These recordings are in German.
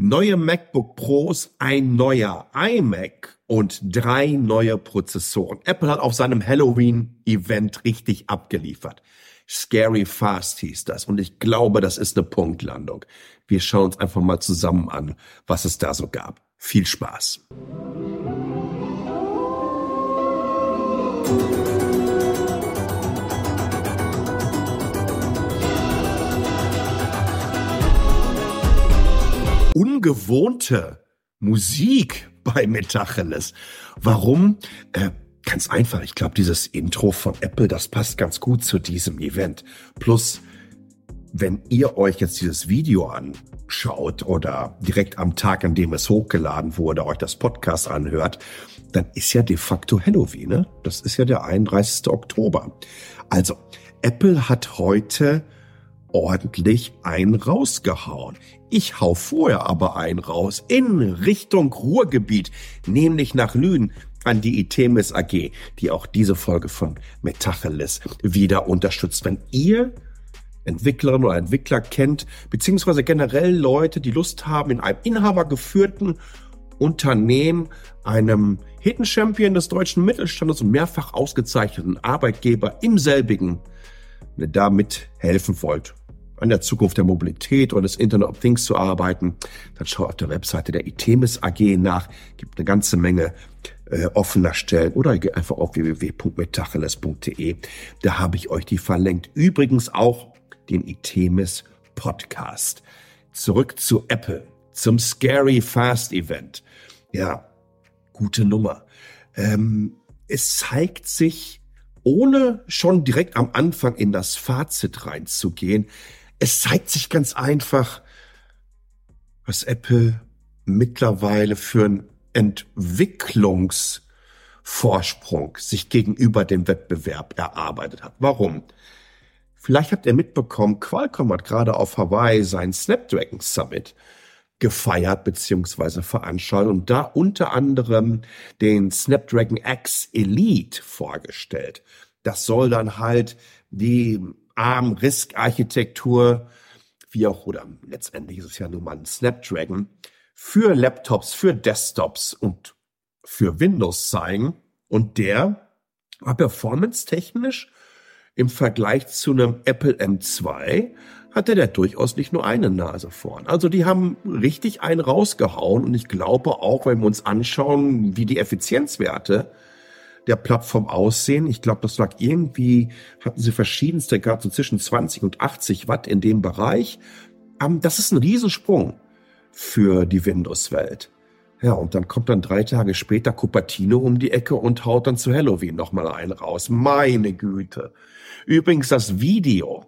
neue MacBook Pros, ein neuer iMac und drei neue Prozessoren. Apple hat auf seinem Halloween-Event richtig abgeliefert. Scary Fast hieß das. Und ich glaube, das ist eine Punktlandung. Wir schauen uns einfach mal zusammen an, was es da so gab. Viel Spaß. Ungewohnte Musik bei Metacheles. Warum? Äh, ganz einfach. Ich glaube, dieses Intro von Apple, das passt ganz gut zu diesem Event. Plus, wenn ihr euch jetzt dieses Video anschaut oder direkt am Tag, an dem es hochgeladen wurde, euch das Podcast anhört, dann ist ja de facto Halloween. Ne? Das ist ja der 31. Oktober. Also, Apple hat heute ordentlich einen rausgehauen. Ich hau vorher aber einen raus in Richtung Ruhrgebiet, nämlich nach Lünen an die Itemis AG, die auch diese Folge von Metacheles wieder unterstützt. Wenn ihr Entwicklerinnen oder Entwickler kennt, beziehungsweise generell Leute, die Lust haben, in einem inhabergeführten Unternehmen, einem Hidden Champion des deutschen Mittelstandes und mehrfach ausgezeichneten Arbeitgeber im selbigen, da mithelfen wollt an der Zukunft der Mobilität oder des Internet of Things zu arbeiten, dann schau auf der Webseite der Itemis AG nach. Gibt eine ganze Menge äh, offener Stellen oder geh einfach auf www.metacheles.de. Da habe ich euch die verlinkt. Übrigens auch den Itemis Podcast. Zurück zu Apple, zum Scary Fast Event. Ja, gute Nummer. Ähm, es zeigt sich, ohne schon direkt am Anfang in das Fazit reinzugehen, es zeigt sich ganz einfach, was Apple mittlerweile für einen Entwicklungsvorsprung sich gegenüber dem Wettbewerb erarbeitet hat. Warum? Vielleicht habt ihr mitbekommen, Qualcomm hat gerade auf Hawaii seinen Snapdragon Summit gefeiert bzw. veranstaltet und da unter anderem den Snapdragon X Elite vorgestellt. Das soll dann halt die ARM-RISC-Architektur, wie auch, oder letztendlich ist es ja nun mal ein Snapdragon, für Laptops, für Desktops und für Windows zeigen. Und der war performance-technisch im Vergleich zu einem Apple M2 hatte der durchaus nicht nur eine Nase vorn. Also die haben richtig einen rausgehauen und ich glaube auch, wenn wir uns anschauen, wie die Effizienzwerte der Plattform aussehen. Ich glaube, das lag irgendwie, hatten sie verschiedenste, gerade so zwischen 20 und 80 Watt in dem Bereich. Ähm, das ist ein Riesensprung für die Windows-Welt. Ja, und dann kommt dann drei Tage später Cupertino um die Ecke und haut dann zu Halloween nochmal einen raus. Meine Güte. Übrigens, das Video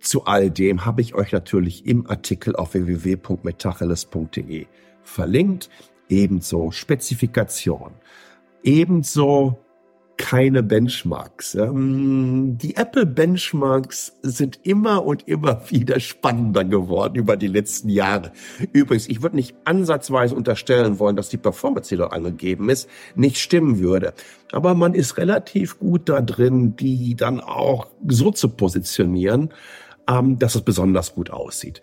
zu all dem habe ich euch natürlich im Artikel auf www.metacheles.de verlinkt. Ebenso Spezifikation. Ebenso keine Benchmarks. Die Apple Benchmarks sind immer und immer wieder spannender geworden über die letzten Jahre. Übrigens, ich würde nicht ansatzweise unterstellen wollen, dass die Performance, die dort angegeben ist, nicht stimmen würde. Aber man ist relativ gut da drin, die dann auch so zu positionieren, ähm, dass es besonders gut aussieht.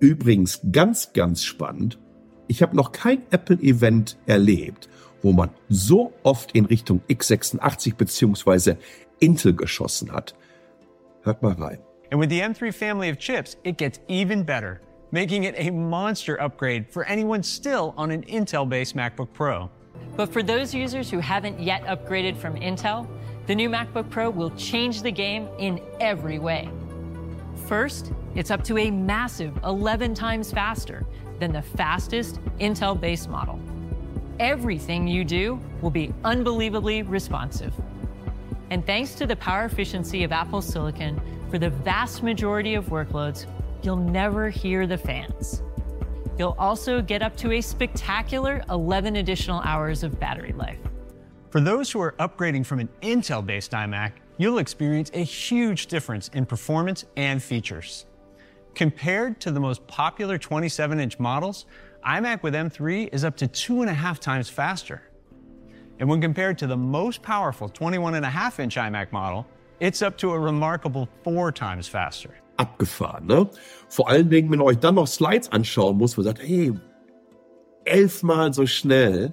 Übrigens, ganz, ganz spannend. Ich habe noch kein Apple-Event erlebt, wo man so oft in Richtung x86 bzw. Intel geschossen hat. Hört mal rein. And with the M3 family of chips, it gets even better, making it a monster upgrade for anyone still on an Intel-based MacBook Pro. But for those users who haven't yet upgraded from Intel, the new MacBook Pro will change the game in every way. First, it's up to a massive 11 times faster than the fastest Intel based model everything you do will be unbelievably responsive. And thanks to the power efficiency of Apple Silicon, for the vast majority of workloads, you'll never hear the fans. You'll also get up to a spectacular 11 additional hours of battery life. For those who are upgrading from an Intel based iMac, you'll experience a huge difference in performance and features. Compared to the most popular 27 inch models, iMac with M3 is up to two and a half times faster. And when compared to the most powerful 21.5 inch iMac model, it's up to a remarkable four times faster. Abgefahren, ne? Vor allen Dingen, wenn euch dann noch Slides anschauen muss, wo sagt, hey, elfmal so schnell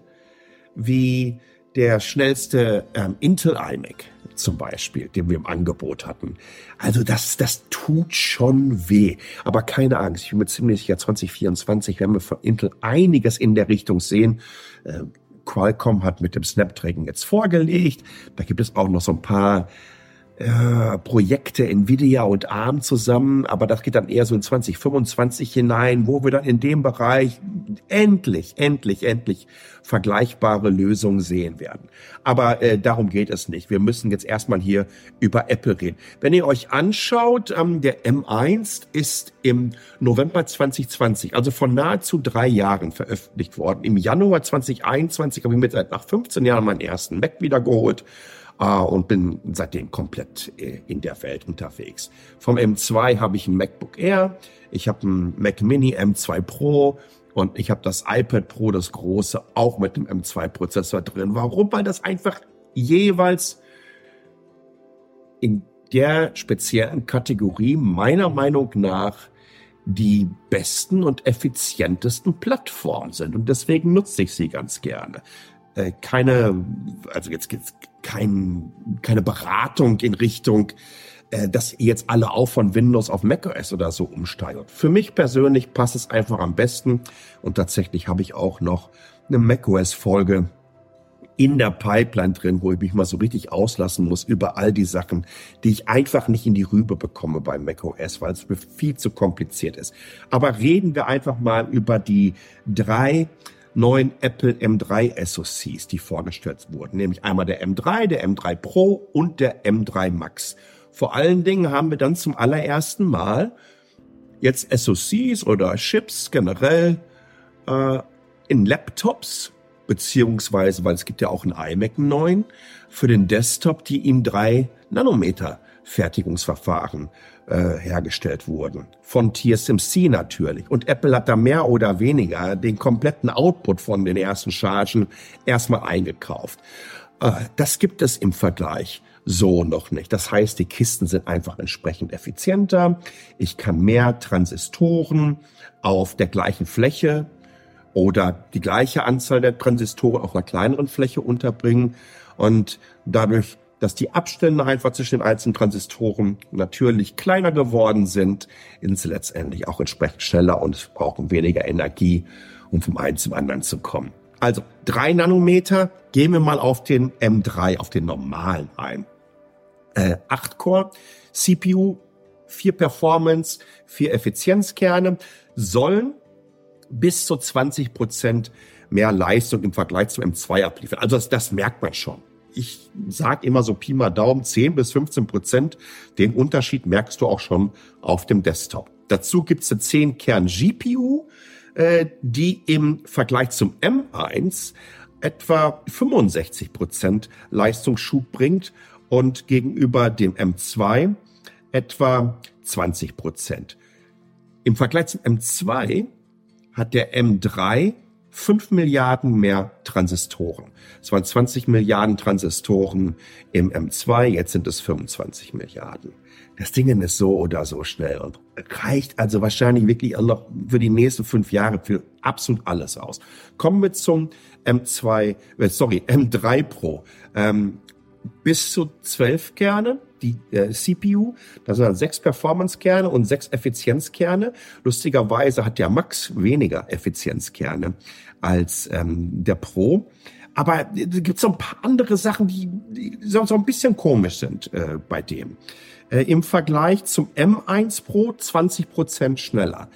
wie der schnellste ähm, Intel iMac zum Beispiel, den wir im Angebot hatten. Also das, das tut schon weh. Aber keine Angst, ich bin mir ziemlich sicher, 2024 werden wir von Intel einiges in der Richtung sehen. Äh, Qualcomm hat mit dem Snapdragon jetzt vorgelegt. Da gibt es auch noch so ein paar äh, Projekte Nvidia und ARM zusammen, aber das geht dann eher so in 2025 hinein, wo wir dann in dem Bereich endlich, endlich, endlich vergleichbare Lösungen sehen werden. Aber äh, darum geht es nicht. Wir müssen jetzt erstmal hier über Apple reden. Wenn ihr euch anschaut, ähm, der M1 ist im November 2020, also vor nahezu drei Jahren veröffentlicht worden. Im Januar 2021 habe ich mir seit nach 15 Jahren meinen ersten Mac wiedergeholt und bin seitdem komplett äh, in der Welt unterwegs. Vom M2 habe ich ein MacBook Air, ich habe ein Mac Mini M2 Pro und ich habe das iPad Pro, das große, auch mit dem M2-Prozessor drin. Warum? Weil das einfach jeweils in der speziellen Kategorie meiner Meinung nach die besten und effizientesten Plattformen sind. Und deswegen nutze ich sie ganz gerne. Äh, keine, also jetzt, jetzt kein, keine Beratung in Richtung, äh, dass jetzt alle auch von Windows auf macOS oder so umsteigt. Für mich persönlich passt es einfach am besten und tatsächlich habe ich auch noch eine macOS-Folge in der Pipeline drin, wo ich mich mal so richtig auslassen muss über all die Sachen, die ich einfach nicht in die Rübe bekomme bei macOS, weil es viel zu kompliziert ist. Aber reden wir einfach mal über die drei neuen Apple M3 SoCs, die vorgestellt wurden, nämlich einmal der M3, der M3 Pro und der M3 Max. Vor allen Dingen haben wir dann zum allerersten Mal jetzt SoCs oder Chips generell äh, in Laptops, beziehungsweise, weil es gibt ja auch einen iMac 9, für den Desktop, die in drei Nanometer Fertigungsverfahren äh, hergestellt wurden. Von TSMC natürlich. Und Apple hat da mehr oder weniger den kompletten Output von den ersten Chargen erstmal eingekauft. Äh, das gibt es im Vergleich so noch nicht. Das heißt, die Kisten sind einfach entsprechend effizienter. Ich kann mehr Transistoren auf der gleichen Fläche oder die gleiche Anzahl der Transistoren auf einer kleineren Fläche unterbringen. Und dadurch dass die Abstände einfach zwischen den einzelnen Transistoren natürlich kleiner geworden sind, sie letztendlich auch entsprechend schneller und brauchen weniger Energie, um vom einen zum anderen zu kommen. Also drei Nanometer, gehen wir mal auf den M3, auf den normalen ein. Äh, 8 Core, CPU, vier Performance, vier Effizienzkerne, sollen bis zu 20 Prozent mehr Leistung im Vergleich zum M2 abliefern. Also das, das merkt man schon ich sage immer so Pi mal Daumen, 10 bis 15 Prozent. Den Unterschied merkst du auch schon auf dem Desktop. Dazu gibt's eine 10 Kern GPU, äh, die im Vergleich zum M1 etwa 65 Prozent Leistungsschub bringt und gegenüber dem M2 etwa 20 Prozent. Im Vergleich zum M2 hat der M3 5 Milliarden mehr Transistoren. Es waren 20 Milliarden Transistoren im M2, jetzt sind es 25 Milliarden. Das Ding ist so oder so schnell und reicht also wahrscheinlich wirklich noch für die nächsten fünf Jahre für absolut alles aus. Kommen wir zum M2, äh, sorry, M3 Pro. Ähm, bis zu zwölf Kerne, die äh, CPU. Da sind dann sechs Performance-Kerne und sechs Effizienzkerne. Lustigerweise hat der Max weniger Effizienzkerne als ähm, der Pro. Aber es gibt so ein paar andere Sachen, die, die so, so ein bisschen komisch sind äh, bei dem. Äh, Im Vergleich zum M1 Pro 20 Prozent schneller.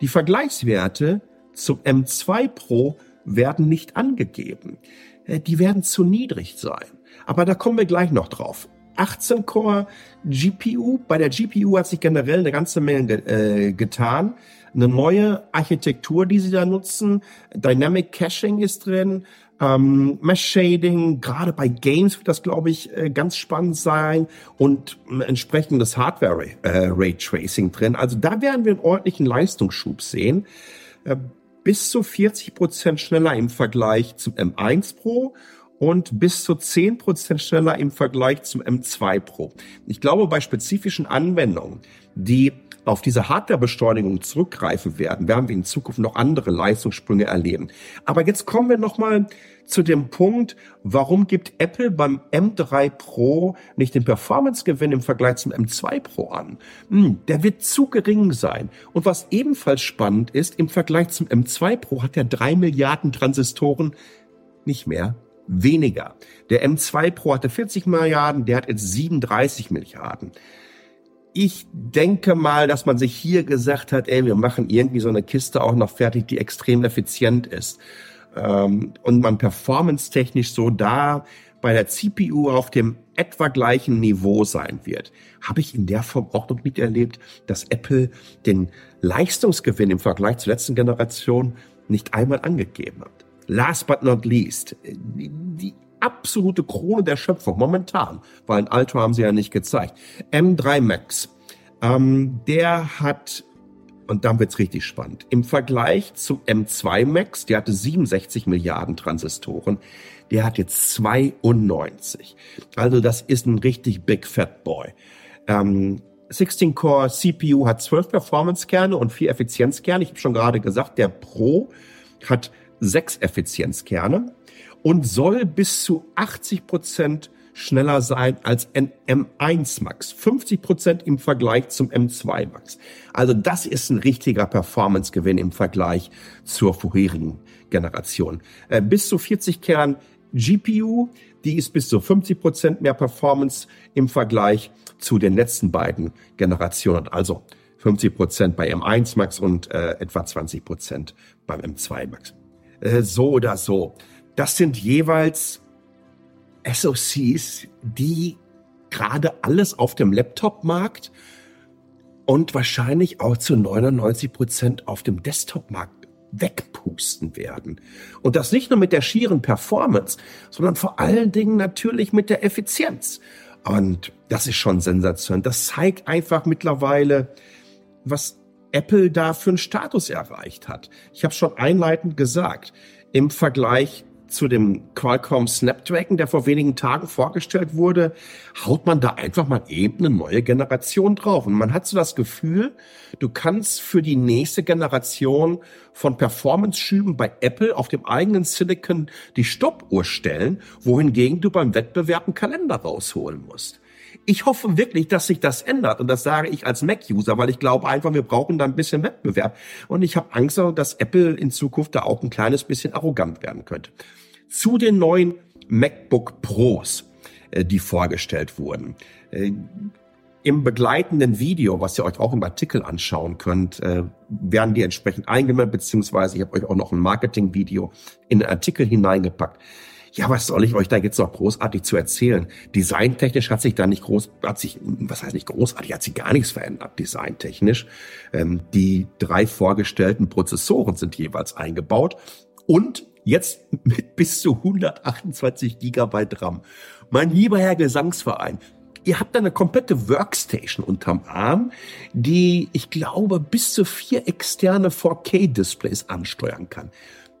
Die Vergleichswerte zum M2 Pro werden nicht angegeben. Äh, die werden zu niedrig sein. Aber da kommen wir gleich noch drauf. 18 Core GPU. Bei der GPU hat sich generell eine ganze Menge äh, getan. Eine neue Architektur, die sie da nutzen. Dynamic Caching ist drin. Ähm, Mesh Shading, gerade bei Games wird das, glaube ich, äh, ganz spannend sein und ein entsprechendes Hardware äh, Ray Tracing drin. Also da werden wir einen ordentlichen Leistungsschub sehen. Äh, bis zu 40 Prozent schneller im Vergleich zum M1 Pro und bis zu zehn Prozent schneller im Vergleich zum M2 Pro. Ich glaube, bei spezifischen Anwendungen, die auf diese Hardwarebeschleunigung zurückgreifen werden, werden wir in Zukunft noch andere Leistungssprünge erleben. Aber jetzt kommen wir nochmal zu dem Punkt, warum gibt Apple beim M3 Pro nicht den Performance-Gewinn im Vergleich zum M2 Pro an? Hm, der wird zu gering sein. Und was ebenfalls spannend ist, im Vergleich zum M2 Pro hat er drei Milliarden Transistoren nicht mehr weniger. Der M2 Pro hatte 40 Milliarden, der hat jetzt 37 Milliarden. Ich denke mal, dass man sich hier gesagt hat, ey, wir machen irgendwie so eine Kiste auch noch fertig, die extrem effizient ist. Ähm, und man performance-technisch so da bei der CPU auf dem etwa gleichen Niveau sein wird. Habe ich in der Form auch noch miterlebt, dass Apple den Leistungsgewinn im Vergleich zur letzten Generation nicht einmal angegeben hat. Last but not least, die, die absolute Krone der Schöpfung momentan, weil ein Alto haben sie ja nicht gezeigt. M3 Max, ähm, der hat und dann wird's richtig spannend. Im Vergleich zum M2 Max, der hatte 67 Milliarden Transistoren, der hat jetzt 92. Also das ist ein richtig Big Fat Boy. Ähm, 16-Core CPU hat 12 Performance-Kerne und 4 Effizienzkerne. Ich habe schon gerade gesagt, der Pro hat 6 Effizienzkerne und soll bis zu 80 Prozent schneller sein als ein M1 Max. 50 Prozent im Vergleich zum M2 Max. Also das ist ein richtiger Performance-Gewinn im Vergleich zur vorherigen Generation. Äh, bis zu 40 Kern GPU, die ist bis zu 50 Prozent mehr Performance im Vergleich zu den letzten beiden Generationen. Also 50 Prozent bei M1 Max und äh, etwa 20 Prozent beim M2 Max. Äh, so oder so. Das sind jeweils SoCs, die gerade alles auf dem Laptop-Markt und wahrscheinlich auch zu 99 Prozent auf dem Desktop-Markt wegpusten werden. Und das nicht nur mit der schieren Performance, sondern vor allen Dingen natürlich mit der Effizienz. Und das ist schon sensationell. Das zeigt einfach mittlerweile, was Apple da für einen Status erreicht hat. Ich habe schon einleitend gesagt, im Vergleich zu dem Qualcomm Snapdragon, der vor wenigen Tagen vorgestellt wurde, haut man da einfach mal eben eine neue Generation drauf. Und man hat so das Gefühl, du kannst für die nächste Generation von Performance-Schüben bei Apple auf dem eigenen Silicon die Stoppuhr stellen, wohingegen du beim Wettbewerb einen Kalender rausholen musst. Ich hoffe wirklich, dass sich das ändert. Und das sage ich als Mac-User, weil ich glaube einfach, wir brauchen da ein bisschen Wettbewerb. Und ich habe Angst, dass Apple in Zukunft da auch ein kleines bisschen arrogant werden könnte zu den neuen MacBook Pros, äh, die vorgestellt wurden. Äh, Im begleitenden Video, was ihr euch auch im Artikel anschauen könnt, äh, werden die entsprechend eingemeldet, beziehungsweise ich habe euch auch noch ein Marketing-Video in den Artikel hineingepackt. Ja, was soll ich euch da jetzt noch großartig zu erzählen? Designtechnisch hat sich da nicht groß, hat sich, was heißt nicht großartig, hat sich gar nichts verändert, designtechnisch. Ähm, die drei vorgestellten Prozessoren sind jeweils eingebaut und Jetzt mit bis zu 128 Gigabyte RAM. Mein lieber Herr Gesangsverein, ihr habt eine komplette Workstation unterm Arm, die, ich glaube, bis zu vier externe 4K-Displays ansteuern kann.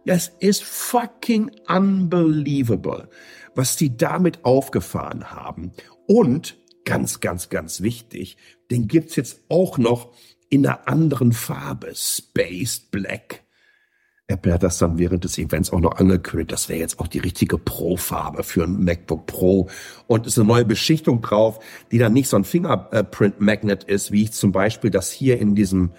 Das ist fucking unbelievable, was die damit aufgefahren haben. Und ganz, ganz, ganz wichtig, den gibt's jetzt auch noch in einer anderen Farbe, Spaced Black. Apple hat das dann während des Events auch noch angekündigt. Das wäre jetzt auch die richtige Pro-Farbe für ein MacBook Pro. Und ist eine neue Beschichtung drauf, die dann nicht so ein Fingerprint-Magnet ist, wie ich zum Beispiel das hier in diesem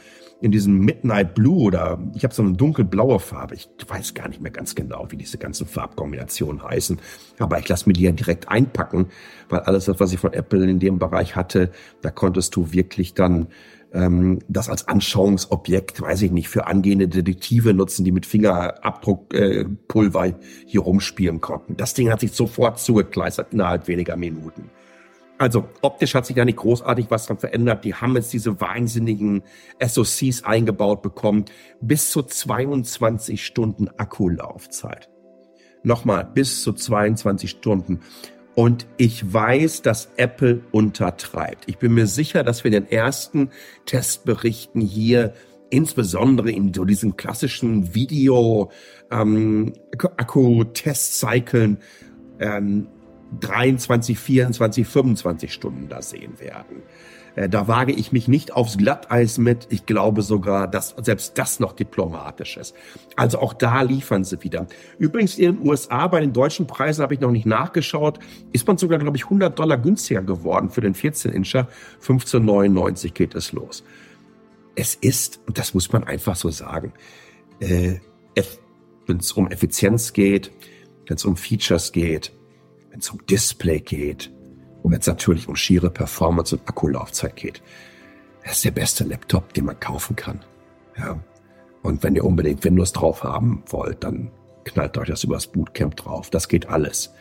in diesem Midnight Blue oder ich habe so eine dunkelblaue Farbe. Ich weiß gar nicht mehr ganz genau, wie diese ganzen Farbkombinationen heißen. Aber ich lasse mir die ja direkt einpacken, weil alles, was ich von Apple in dem Bereich hatte, da konntest du wirklich dann ähm, das als Anschauungsobjekt, weiß ich nicht, für angehende Detektive nutzen, die mit Fingerabdruckpulver äh, hier rumspielen konnten. Das Ding hat sich sofort zugekleistert innerhalb weniger Minuten. Also optisch hat sich da nicht großartig was dran verändert. Die haben jetzt diese wahnsinnigen SoCs eingebaut bekommen. Bis zu 22 Stunden Akkulaufzeit. Nochmal, bis zu 22 Stunden. Und ich weiß, dass Apple untertreibt. Ich bin mir sicher, dass wir den ersten Testberichten hier insbesondere in so diesen klassischen Video ähm, Akku-Testcyclen ähm, 23, 24, 25 Stunden da sehen werden. Äh, da wage ich mich nicht aufs Glatteis mit. Ich glaube sogar, dass selbst das noch diplomatisch ist. Also auch da liefern sie wieder. Übrigens in den USA bei den deutschen Preisen habe ich noch nicht nachgeschaut, ist man sogar, glaube ich, 100 Dollar günstiger geworden für den 14-Incher. 15,99 geht es los. Es ist, und das muss man einfach so sagen, äh, wenn es um Effizienz geht, wenn es um Features geht, wenn es um Display geht und wenn es natürlich um schiere Performance und Akkulaufzeit geht. Das ist der beste Laptop, den man kaufen kann. Ja. Und wenn ihr unbedingt Windows drauf haben wollt, dann knallt euch das übers Bootcamp drauf. Das geht alles.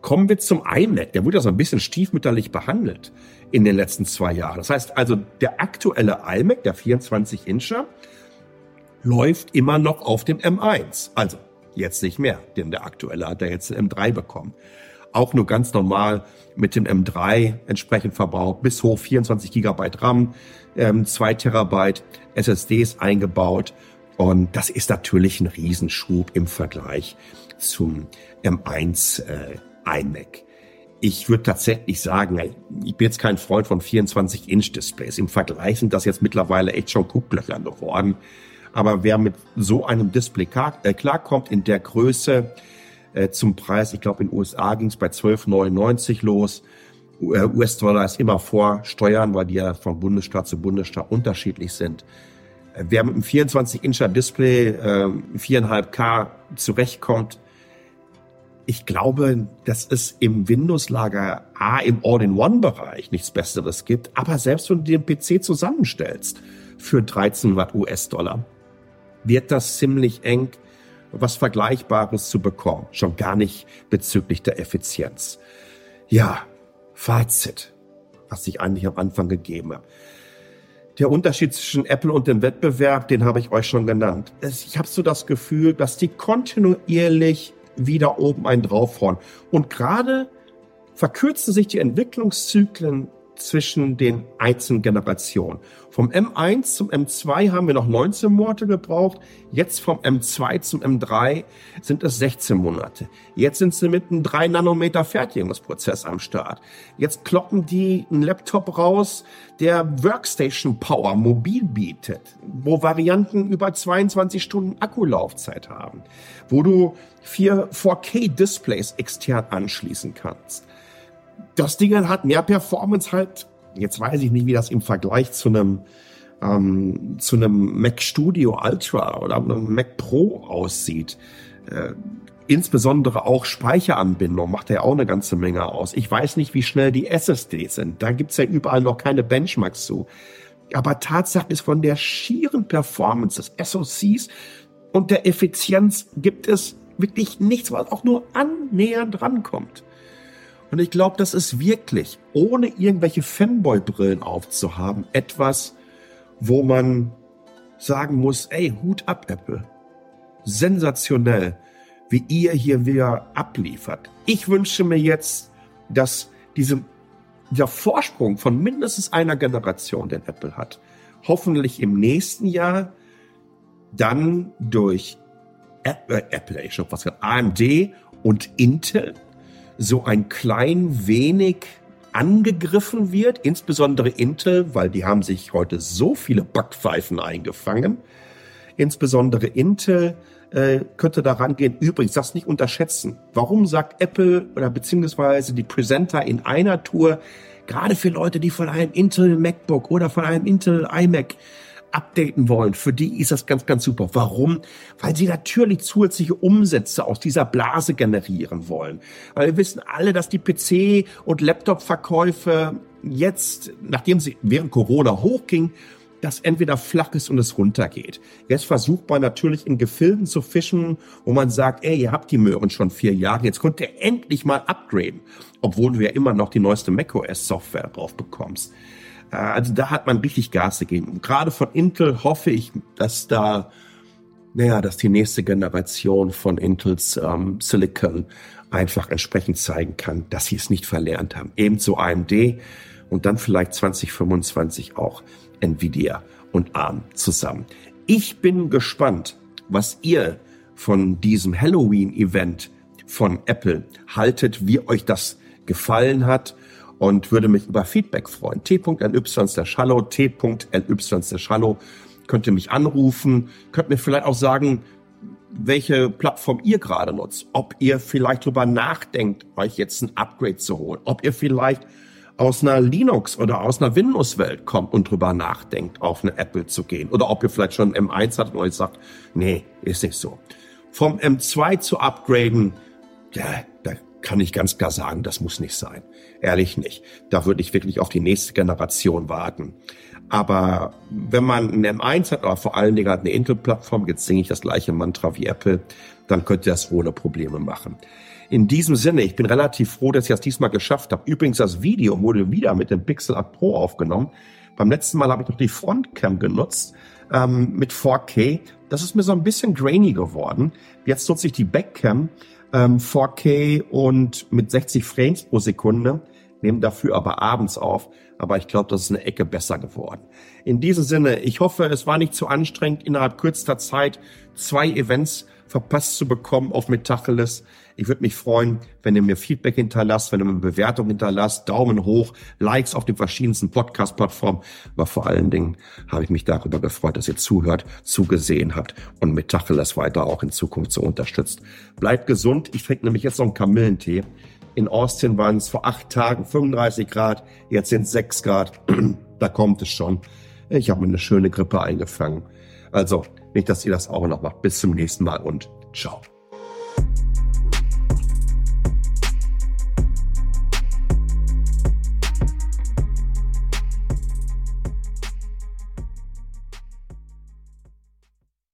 Kommen wir zum iMac. Der wurde ja so ein bisschen stiefmütterlich behandelt in den letzten zwei Jahren. Das heißt also, der aktuelle iMac, der 24-Incher, läuft immer noch auf dem M1. Also jetzt nicht mehr, denn der aktuelle hat er jetzt den M3 bekommen. Auch nur ganz normal mit dem M3 entsprechend verbraucht, bis hoch 24 Gigabyte RAM, ähm, 2 Terabyte SSDs eingebaut. Und das ist natürlich ein Riesenschub im Vergleich zum M1 äh, iMac. Ich würde tatsächlich sagen, ich bin jetzt kein Freund von 24-Inch-Displays. Im Vergleich sind das jetzt mittlerweile echt schon Gucklöcher geworden. Aber wer mit so einem Display äh, klarkommt in der Größe äh, zum Preis, ich glaube in den USA ging es bei 12,99 los. Äh, US-Dollar ist immer vor Steuern, weil die ja von Bundesstaat zu Bundesstaat unterschiedlich sind. Äh, wer mit einem 24-Incher Display äh, 4,5K zurechtkommt, ich glaube, dass es im Windows-Lager A im All-in-One-Bereich nichts Besseres gibt. Aber selbst wenn du den PC zusammenstellst für 13 Watt US-Dollar, wird das ziemlich eng, was Vergleichbares zu bekommen. Schon gar nicht bezüglich der Effizienz. Ja, Fazit, was ich eigentlich am Anfang gegeben habe. Der Unterschied zwischen Apple und dem Wettbewerb, den habe ich euch schon genannt. Ich habe so das Gefühl, dass die kontinuierlich wieder oben einen draufhauen. Und gerade verkürzen sich die Entwicklungszyklen zwischen den einzelnen Generationen. Vom M1 zum M2 haben wir noch 19 Monate gebraucht. Jetzt vom M2 zum M3 sind es 16 Monate. Jetzt sind sie mit einem 3 Nanometer Fertigungsprozess am Start. Jetzt kloppen die einen Laptop raus, der Workstation Power mobil bietet, wo Varianten über 22 Stunden Akkulaufzeit haben, wo du vier 4K Displays extern anschließen kannst das Ding hat mehr Performance halt. Jetzt weiß ich nicht, wie das im Vergleich zu einem ähm, zu einem Mac Studio Ultra oder einem Mac Pro aussieht. Äh, insbesondere auch Speicheranbindung macht ja auch eine ganze Menge aus. Ich weiß nicht, wie schnell die SSDs sind. Da gibt's ja überall noch keine Benchmarks zu. Aber Tatsache ist, von der schieren Performance des SoCs und der Effizienz gibt es wirklich nichts, was auch nur annähernd rankommt. Und ich glaube, das ist wirklich, ohne irgendwelche Fanboy-Brillen aufzuhaben, etwas, wo man sagen muss, ey, Hut ab, Apple. Sensationell, wie ihr hier wieder abliefert. Ich wünsche mir jetzt, dass diese, dieser Vorsprung von mindestens einer Generation, den Apple hat, hoffentlich im nächsten Jahr dann durch Apple, äh, Apple ich schon was AMD und Intel so ein klein wenig angegriffen wird, insbesondere Intel, weil die haben sich heute so viele Backpfeifen eingefangen. Insbesondere Intel äh, könnte daran gehen. Übrigens, das nicht unterschätzen. Warum sagt Apple oder beziehungsweise die Presenter in einer Tour, gerade für Leute, die von einem Intel MacBook oder von einem Intel iMac updaten wollen, für die ist das ganz, ganz super. Warum? Weil sie natürlich zusätzliche Umsätze aus dieser Blase generieren wollen. Weil wir wissen alle, dass die PC- und Laptop-Verkäufe jetzt, nachdem sie während Corona hochging, das entweder flach ist und es runtergeht. Jetzt versucht man natürlich in Gefilden zu fischen, wo man sagt, ey, ihr habt die Möhren schon vier Jahre, jetzt könnt ihr endlich mal upgraden, obwohl du ja immer noch die neueste macOS-Software drauf bekommst. Äh, also da hat man richtig Gas gegeben. Und gerade von Intel hoffe ich, dass da, naja, dass die nächste Generation von Intels ähm, Silicon einfach entsprechend zeigen kann, dass sie es nicht verlernt haben. Ebenso AMD und dann vielleicht 2025 auch Nvidia und ARM zusammen. Ich bin gespannt, was ihr von diesem Halloween-Event von Apple haltet, wie euch das gefallen hat und würde mich über Feedback freuen. t.ly/hallo, t.ly/hallo. Könnt ihr mich anrufen, könnt mir vielleicht auch sagen, welche Plattform ihr gerade nutzt, ob ihr vielleicht drüber nachdenkt, euch jetzt ein Upgrade zu holen, ob ihr vielleicht aus einer Linux oder aus einer Windows-Welt kommt und drüber nachdenkt, auf eine Apple zu gehen. Oder ob ihr vielleicht schon M1 habt und euch sagt, nee, ist nicht so. Vom M2 zu upgraden, ja, kann ich ganz klar sagen, das muss nicht sein. Ehrlich nicht. Da würde ich wirklich auf die nächste Generation warten. Aber wenn man ein M1 hat, aber vor allen Dingen hat eine Intel-Plattform, jetzt singe ich das gleiche Mantra wie Apple, dann könnt ihr das ohne Probleme machen. In diesem Sinne, ich bin relativ froh, dass ich das diesmal geschafft habe. Übrigens, das Video wurde wieder mit dem Pixel 8 Pro aufgenommen. Beim letzten Mal habe ich noch die Frontcam genutzt ähm, mit 4K. Das ist mir so ein bisschen grainy geworden. Jetzt nutze ich die Backcam ähm, 4K und mit 60 Frames pro Sekunde nehme dafür aber abends auf. Aber ich glaube, das ist eine Ecke besser geworden. In diesem Sinne, ich hoffe, es war nicht zu anstrengend, innerhalb kürzester Zeit zwei Events verpasst zu bekommen auf Metacheles. Ich würde mich freuen, wenn ihr mir Feedback hinterlasst, wenn ihr mir Bewertung hinterlasst, Daumen hoch, Likes auf den verschiedensten Podcast-Plattformen. Aber vor allen Dingen habe ich mich darüber gefreut, dass ihr zuhört, zugesehen habt und Metacheles weiter auch in Zukunft so unterstützt. Bleibt gesund. Ich trinke nämlich jetzt noch einen Kamillentee. In Austin waren es vor acht Tagen 35 Grad, jetzt sind es 6 Grad. da kommt es schon. Ich habe mir eine schöne Grippe eingefangen. Also nicht, dass ihr das auch noch macht. Bis zum nächsten Mal und ciao.